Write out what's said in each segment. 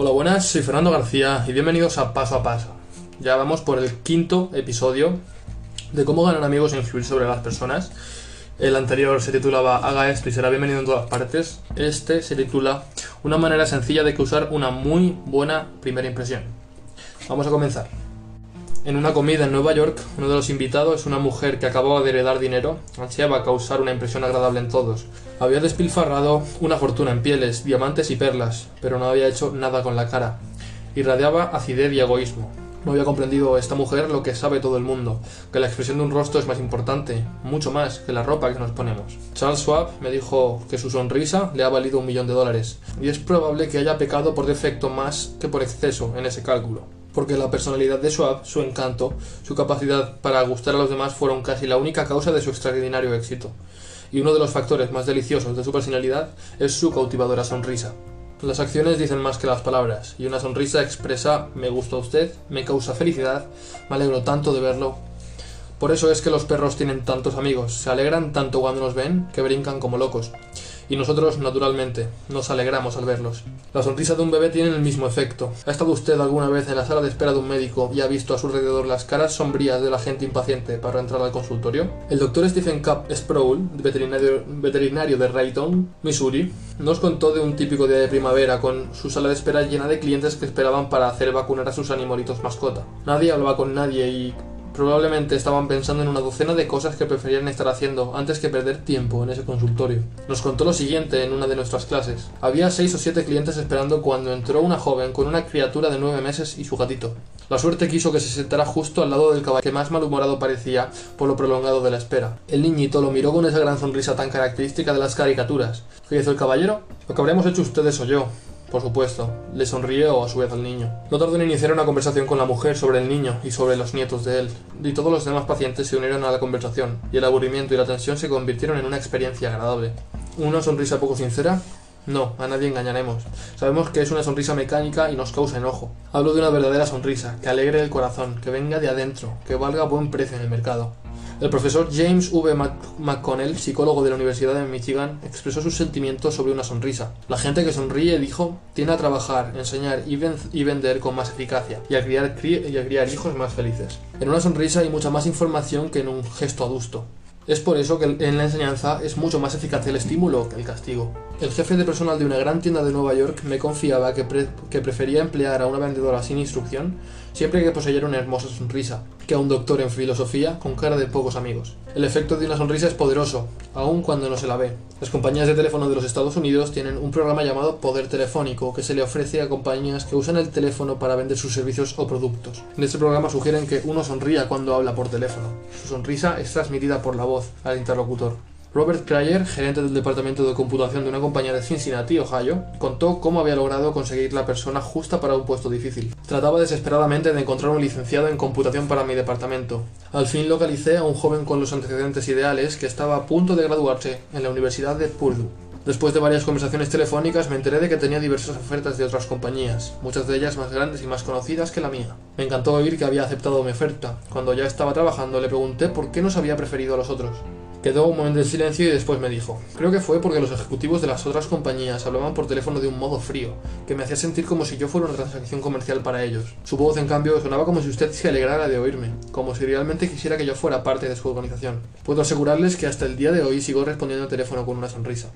Hola, buenas, soy Fernando García y bienvenidos a Paso a Paso. Ya vamos por el quinto episodio de cómo ganar amigos e influir sobre las personas. El anterior se titulaba Haga esto y será bienvenido en todas partes. Este se titula Una manera sencilla de causar una muy buena primera impresión. Vamos a comenzar. En una comida en Nueva York, uno de los invitados, una mujer que acababa de heredar dinero, ansiaba causar una impresión agradable en todos. Había despilfarrado una fortuna en pieles, diamantes y perlas, pero no había hecho nada con la cara. Irradiaba acidez y egoísmo. No había comprendido esta mujer lo que sabe todo el mundo, que la expresión de un rostro es más importante, mucho más que la ropa que nos ponemos. Charles Schwab me dijo que su sonrisa le ha valido un millón de dólares, y es probable que haya pecado por defecto más que por exceso en ese cálculo porque la personalidad de Schwab, su encanto, su capacidad para gustar a los demás fueron casi la única causa de su extraordinario éxito. Y uno de los factores más deliciosos de su personalidad es su cautivadora sonrisa. Las acciones dicen más que las palabras, y una sonrisa expresa me gusta a usted, me causa felicidad, me alegro tanto de verlo. Por eso es que los perros tienen tantos amigos, se alegran tanto cuando nos ven que brincan como locos y nosotros, naturalmente, nos alegramos al verlos. La sonrisa de un bebé tiene el mismo efecto. ¿Ha estado usted alguna vez en la sala de espera de un médico y ha visto a su alrededor las caras sombrías de la gente impaciente para entrar al consultorio? El doctor Stephen Cup Sproul, veterinario, veterinario de Rayton, Missouri, nos contó de un típico día de primavera con su sala de espera llena de clientes que esperaban para hacer vacunar a sus animalitos mascota. Nadie hablaba con nadie y Probablemente estaban pensando en una docena de cosas que preferían estar haciendo antes que perder tiempo en ese consultorio. Nos contó lo siguiente en una de nuestras clases. Había seis o siete clientes esperando cuando entró una joven con una criatura de nueve meses y su gatito. La suerte quiso que se sentara justo al lado del caballo que más malhumorado parecía por lo prolongado de la espera. El niñito lo miró con esa gran sonrisa tan característica de las caricaturas. ¿Qué hizo el caballero? Lo que habríamos hecho ustedes o yo, por supuesto, le sonrió a su vez al niño. No tardó en iniciar una conversación con la mujer sobre el niño y sobre los nietos de él, y todos los demás pacientes se unieron a la conversación, y el aburrimiento y la tensión se convirtieron en una experiencia agradable. ¿Una sonrisa poco sincera? No, a nadie engañaremos. Sabemos que es una sonrisa mecánica y nos causa enojo. Hablo de una verdadera sonrisa, que alegre el corazón, que venga de adentro, que valga buen precio en el mercado. El profesor James V. McConnell, psicólogo de la Universidad de Michigan, expresó sus sentimientos sobre una sonrisa. La gente que sonríe, dijo, tiende a trabajar, enseñar y, vender con más eficacia y a, criar, y a criar hijos más felices. En una sonrisa hay mucha más información que en un gesto adusto. Es por eso que en la enseñanza es mucho más eficaz el estímulo que el castigo. El jefe de personal de una gran tienda de Nueva York me confiaba que, que prefería emplear a una vendedora sin instrucción siempre que poseyera una hermosa sonrisa, que a un doctor en filosofía con cara de pocos amigos. El efecto de una sonrisa es poderoso, aun cuando no se la ve. Las compañías de teléfono de los Estados Unidos tienen un programa llamado Poder Telefónico que se le ofrece a compañías que usan el teléfono para vender sus servicios o productos. En este programa sugieren que uno sonría cuando habla por teléfono. Su sonrisa es transmitida por la voz al interlocutor. Robert Cryer, gerente del departamento de computación de una compañía de Cincinnati, Ohio, contó cómo había logrado conseguir la persona justa para un puesto difícil. Trataba desesperadamente de encontrar un licenciado en computación para mi departamento. Al fin localicé a un joven con los antecedentes ideales que estaba a punto de graduarse en la Universidad de Purdue. Después de varias conversaciones telefónicas me enteré de que tenía diversas ofertas de otras compañías, muchas de ellas más grandes y más conocidas que la mía. Me encantó oír que había aceptado mi oferta. Cuando ya estaba trabajando le pregunté por qué nos había preferido a los otros. Quedó un momento de silencio y después me dijo, creo que fue porque los ejecutivos de las otras compañías hablaban por teléfono de un modo frío, que me hacía sentir como si yo fuera una transacción comercial para ellos. Su voz, en cambio, sonaba como si usted se alegrara de oírme, como si realmente quisiera que yo fuera parte de su organización. Puedo asegurarles que hasta el día de hoy sigo respondiendo al teléfono con una sonrisa.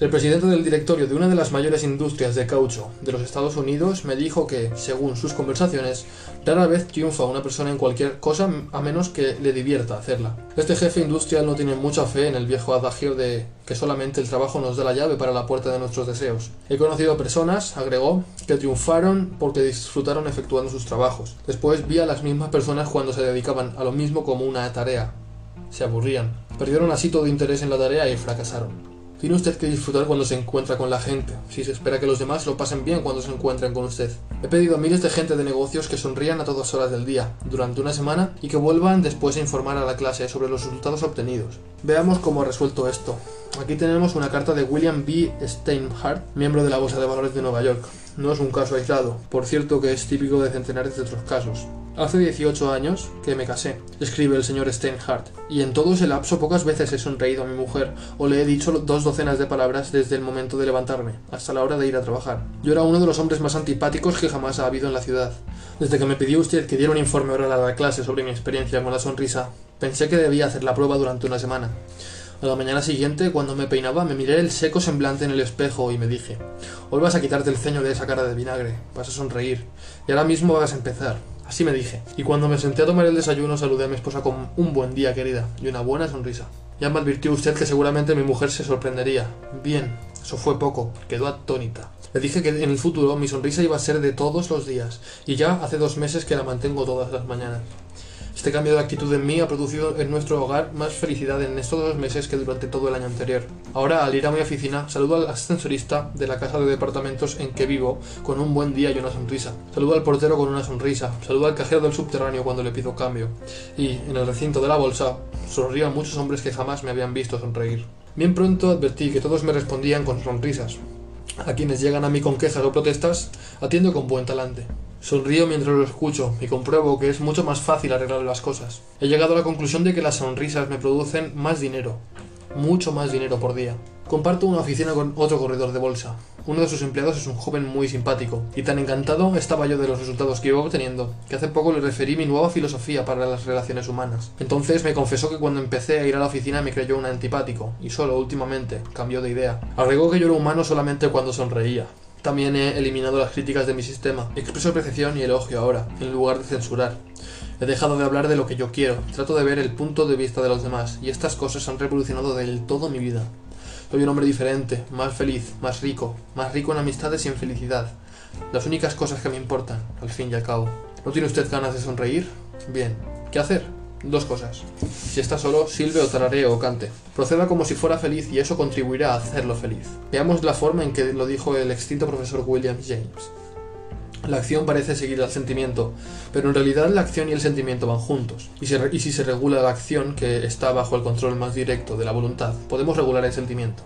El presidente del directorio de una de las mayores industrias de caucho de los Estados Unidos me dijo que, según sus conversaciones, rara vez triunfa una persona en cualquier cosa a menos que le divierta hacerla. Este jefe industrial no tiene mucha fe en el viejo adagio de que solamente el trabajo nos da la llave para la puerta de nuestros deseos. He conocido personas, agregó, que triunfaron porque disfrutaron efectuando sus trabajos. Después vi a las mismas personas cuando se dedicaban a lo mismo como una tarea. Se aburrían. Perdieron así todo interés en la tarea y fracasaron. Tiene usted que disfrutar cuando se encuentra con la gente, si se espera que los demás lo pasen bien cuando se encuentren con usted. He pedido a miles de gente de negocios que sonrían a todas horas del día, durante una semana, y que vuelvan después a informar a la clase sobre los resultados obtenidos. Veamos cómo ha resuelto esto. Aquí tenemos una carta de William B. Steinhardt, miembro de la Bolsa de Valores de Nueva York. No es un caso aislado, por cierto que es típico de centenares de otros casos. Hace 18 años que me casé, escribe el señor Steinhardt, y en todo ese lapso pocas veces he sonreído a mi mujer o le he dicho dos docenas de palabras desde el momento de levantarme hasta la hora de ir a trabajar. Yo era uno de los hombres más antipáticos que jamás ha habido en la ciudad. Desde que me pidió usted que diera un informe oral a la clase sobre mi experiencia con la sonrisa, pensé que debía hacer la prueba durante una semana. A la mañana siguiente, cuando me peinaba, me miré el seco semblante en el espejo y me dije, hoy vas a quitarte el ceño de esa cara de vinagre, vas a sonreír, y ahora mismo vas a empezar. Así me dije. Y cuando me senté a tomar el desayuno saludé a mi esposa con un buen día, querida, y una buena sonrisa. Ya me advirtió usted que seguramente mi mujer se sorprendería. Bien, eso fue poco, quedó atónita. Le dije que en el futuro mi sonrisa iba a ser de todos los días, y ya hace dos meses que la mantengo todas las mañanas. Este cambio de actitud en mí ha producido en nuestro hogar más felicidad en estos dos meses que durante todo el año anterior. Ahora, al ir a mi oficina, saludo al ascensorista de la casa de departamentos en que vivo con un buen día y una sonrisa. Saludo al portero con una sonrisa. Saludo al cajero del subterráneo cuando le pido cambio. Y, en el recinto de la bolsa, sonrío a muchos hombres que jamás me habían visto sonreír. Bien pronto advertí que todos me respondían con sonrisas. A quienes llegan a mí con quejas o protestas, atiendo con buen talante. Sonrío mientras lo escucho y compruebo que es mucho más fácil arreglar las cosas. He llegado a la conclusión de que las sonrisas me producen más dinero, mucho más dinero por día. Comparto una oficina con otro corredor de bolsa. Uno de sus empleados es un joven muy simpático, y tan encantado estaba yo de los resultados que iba obteniendo, que hace poco le referí mi nueva filosofía para las relaciones humanas. Entonces me confesó que cuando empecé a ir a la oficina me creyó un antipático, y solo últimamente cambió de idea. Agregó que yo era humano solamente cuando sonreía. También he eliminado las críticas de mi sistema. Expreso apreciación y elogio ahora, en lugar de censurar. He dejado de hablar de lo que yo quiero, trato de ver el punto de vista de los demás, y estas cosas han revolucionado del todo mi vida. Soy un hombre diferente, más feliz, más rico, más rico en amistades y en felicidad. Las únicas cosas que me importan, al fin y al cabo. ¿No tiene usted ganas de sonreír? Bien. ¿Qué hacer? Dos cosas. Si está solo, silbe o tararee o cante. Proceda como si fuera feliz y eso contribuirá a hacerlo feliz. Veamos la forma en que lo dijo el extinto profesor William James. La acción parece seguir al sentimiento, pero en realidad la acción y el sentimiento van juntos. Y, y si se regula la acción, que está bajo el control más directo de la voluntad, podemos regular el sentimiento,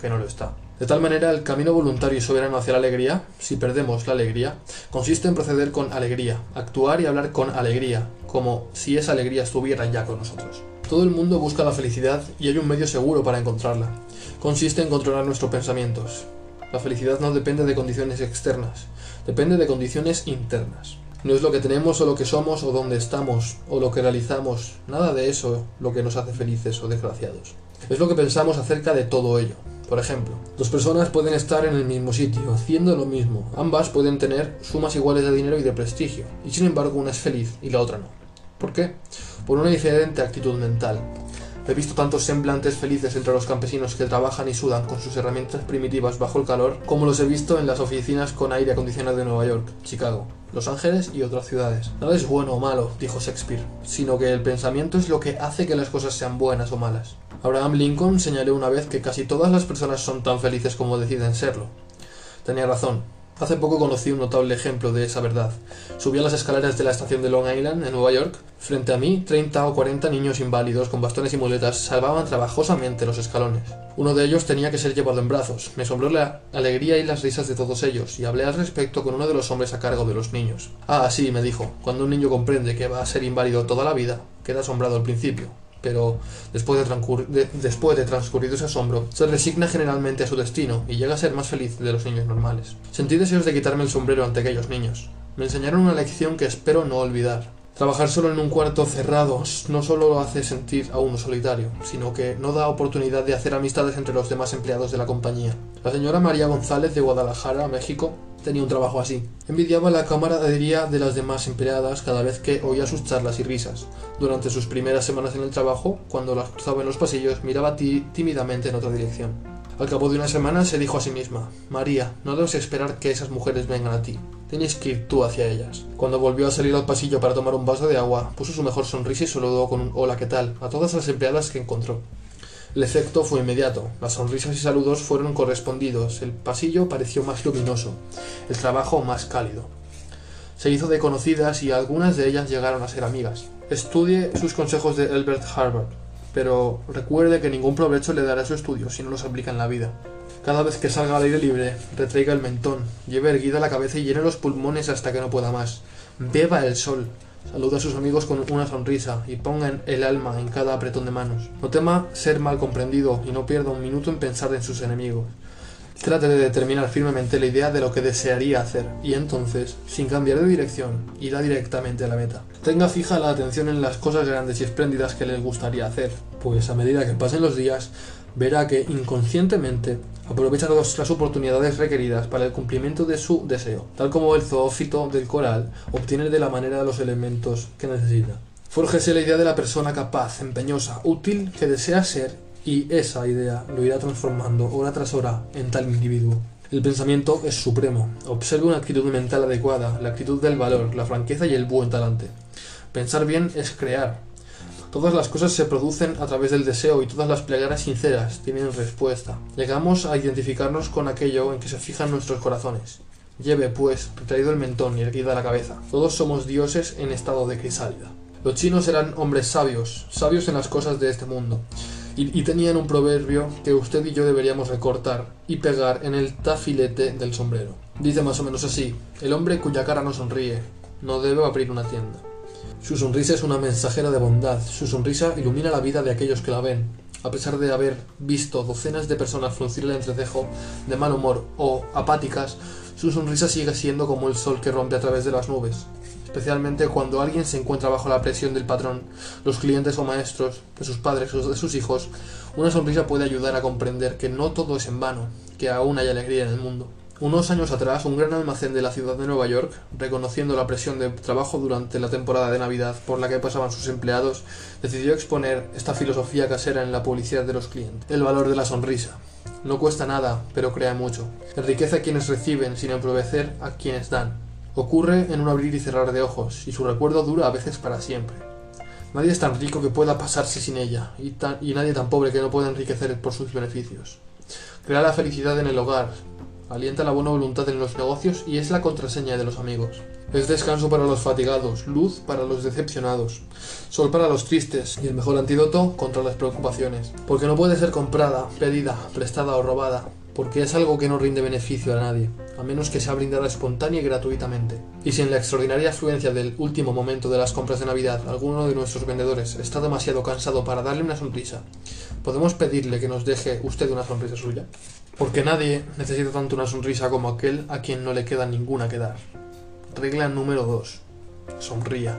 que no lo está. De tal manera, el camino voluntario y soberano hacia la alegría, si perdemos la alegría, consiste en proceder con alegría, actuar y hablar con alegría, como si esa alegría estuviera ya con nosotros. Todo el mundo busca la felicidad y hay un medio seguro para encontrarla. Consiste en controlar nuestros pensamientos. La felicidad no depende de condiciones externas, depende de condiciones internas. No es lo que tenemos o lo que somos o dónde estamos o lo que realizamos, nada de eso lo que nos hace felices o desgraciados. Es lo que pensamos acerca de todo ello. Por ejemplo, dos personas pueden estar en el mismo sitio, haciendo lo mismo. Ambas pueden tener sumas iguales de dinero y de prestigio, y sin embargo una es feliz y la otra no. ¿Por qué? Por una diferente actitud mental. He visto tantos semblantes felices entre los campesinos que trabajan y sudan con sus herramientas primitivas bajo el calor, como los he visto en las oficinas con aire acondicionado de Nueva York, Chicago, Los Ángeles y otras ciudades. Nada es bueno o malo, dijo Shakespeare, sino que el pensamiento es lo que hace que las cosas sean buenas o malas. Abraham Lincoln señaló una vez que casi todas las personas son tan felices como deciden serlo. Tenía razón. Hace poco conocí un notable ejemplo de esa verdad. Subí a las escaleras de la estación de Long Island, en Nueva York. Frente a mí, 30 o 40 niños inválidos con bastones y muletas salvaban trabajosamente los escalones. Uno de ellos tenía que ser llevado en brazos. Me asombró la alegría y las risas de todos ellos, y hablé al respecto con uno de los hombres a cargo de los niños. Ah, sí, me dijo, cuando un niño comprende que va a ser inválido toda la vida, queda asombrado al principio, pero después de, después de transcurrido ese asombro, se resigna generalmente a su destino y llega a ser más feliz de los niños normales. Sentí deseos de quitarme el sombrero ante aquellos niños. Me enseñaron una lección que espero no olvidar. Trabajar solo en un cuarto cerrado no solo lo hace sentir a uno solitario, sino que no da oportunidad de hacer amistades entre los demás empleados de la compañía. La señora María González de Guadalajara, México, tenía un trabajo así. Envidiaba la camaradería de las demás empleadas cada vez que oía sus charlas y risas. Durante sus primeras semanas en el trabajo, cuando las cruzaba en los pasillos, miraba tímidamente en otra dirección. Al cabo de una semana se dijo a sí misma, María, no debes esperar que esas mujeres vengan a ti. Tienes que ir tú hacia ellas. Cuando volvió a salir al pasillo para tomar un vaso de agua, puso su mejor sonrisa y saludó con un hola qué tal a todas las empleadas que encontró. El efecto fue inmediato. Las sonrisas y saludos fueron correspondidos. El pasillo pareció más luminoso, el trabajo más cálido. Se hizo de conocidas y algunas de ellas llegaron a ser amigas. Estudie sus consejos de Albert Harvard, pero recuerde que ningún provecho le dará su estudio si no los aplica en la vida. Cada vez que salga al aire libre, retraiga el mentón, lleve erguida la cabeza y llene los pulmones hasta que no pueda más. Beba el sol, salude a sus amigos con una sonrisa y ponga el alma en cada apretón de manos. No tema ser mal comprendido y no pierda un minuto en pensar en sus enemigos. Trate de determinar firmemente la idea de lo que desearía hacer y entonces, sin cambiar de dirección, irá directamente a la meta. Tenga fija la atención en las cosas grandes y espléndidas que le gustaría hacer, pues a medida que pasen los días, verá que inconscientemente aprovecha las oportunidades requeridas para el cumplimiento de su deseo, tal como el zoófito del coral obtiene de la manera los elementos que necesita. Fórjese la idea de la persona capaz, empeñosa, útil que desea ser y esa idea lo irá transformando hora tras hora en tal individuo. El pensamiento es supremo. Observe una actitud mental adecuada, la actitud del valor, la franqueza y el buen talante. Pensar bien es crear. Todas las cosas se producen a través del deseo y todas las plegarias sinceras tienen respuesta. Llegamos a identificarnos con aquello en que se fijan nuestros corazones. Lleve, pues, retraído el mentón y erguida la cabeza. Todos somos dioses en estado de crisálida. Los chinos eran hombres sabios, sabios en las cosas de este mundo y, tenían un proverbio que usted y yo deberíamos recortar y pegar en el tafilete del sombrero. Dice más o menos así, el hombre cuya cara no sonríe, no debe abrir una tienda. Su sonrisa es una mensajera de bondad, su sonrisa ilumina la vida de aquellos que la ven. A pesar de haber visto docenas de personas fruncir el entrecejo de mal humor o apáticas, su sonrisa sigue siendo como el sol que rompe a través de las nubes especialmente cuando alguien se encuentra bajo la presión del patrón, los clientes o maestros, de sus padres o de sus hijos, una sonrisa puede ayudar a comprender que no todo es en vano, que aún hay alegría en el mundo. Unos años atrás, un gran almacén de la ciudad de Nueva York, reconociendo la presión de trabajo durante la temporada de Navidad por la que pasaban sus empleados, decidió exponer esta filosofía casera en la publicidad de los clientes. El valor de la sonrisa. No cuesta nada, pero crea mucho. Enriquece a quienes reciben sin empobrecer a quienes dan. Ocurre en un abrir y cerrar de ojos, y su recuerdo dura a veces para siempre. Nadie es tan rico que pueda pasarse sin ella, y, y nadie tan pobre que no pueda enriquecer por sus beneficios. Crea la felicidad en el hogar, alienta la buena voluntad en los negocios y es la contraseña de los amigos. Es descanso para los fatigados, luz para los decepcionados, sol para los tristes y el mejor antídoto contra las preocupaciones. Porque no puede ser comprada, pedida, prestada o robada, porque es algo que no rinde beneficio a nadie, a menos que sea brindada espontánea y gratuitamente. Y si en la extraordinaria afluencia del último momento de las compras de Navidad alguno de nuestros vendedores está demasiado cansado para darle una sonrisa, ¿podemos pedirle que nos deje usted una sonrisa suya? Porque nadie necesita tanto una sonrisa como aquel a quien no le queda ninguna que dar. Regla número 2. Sonría.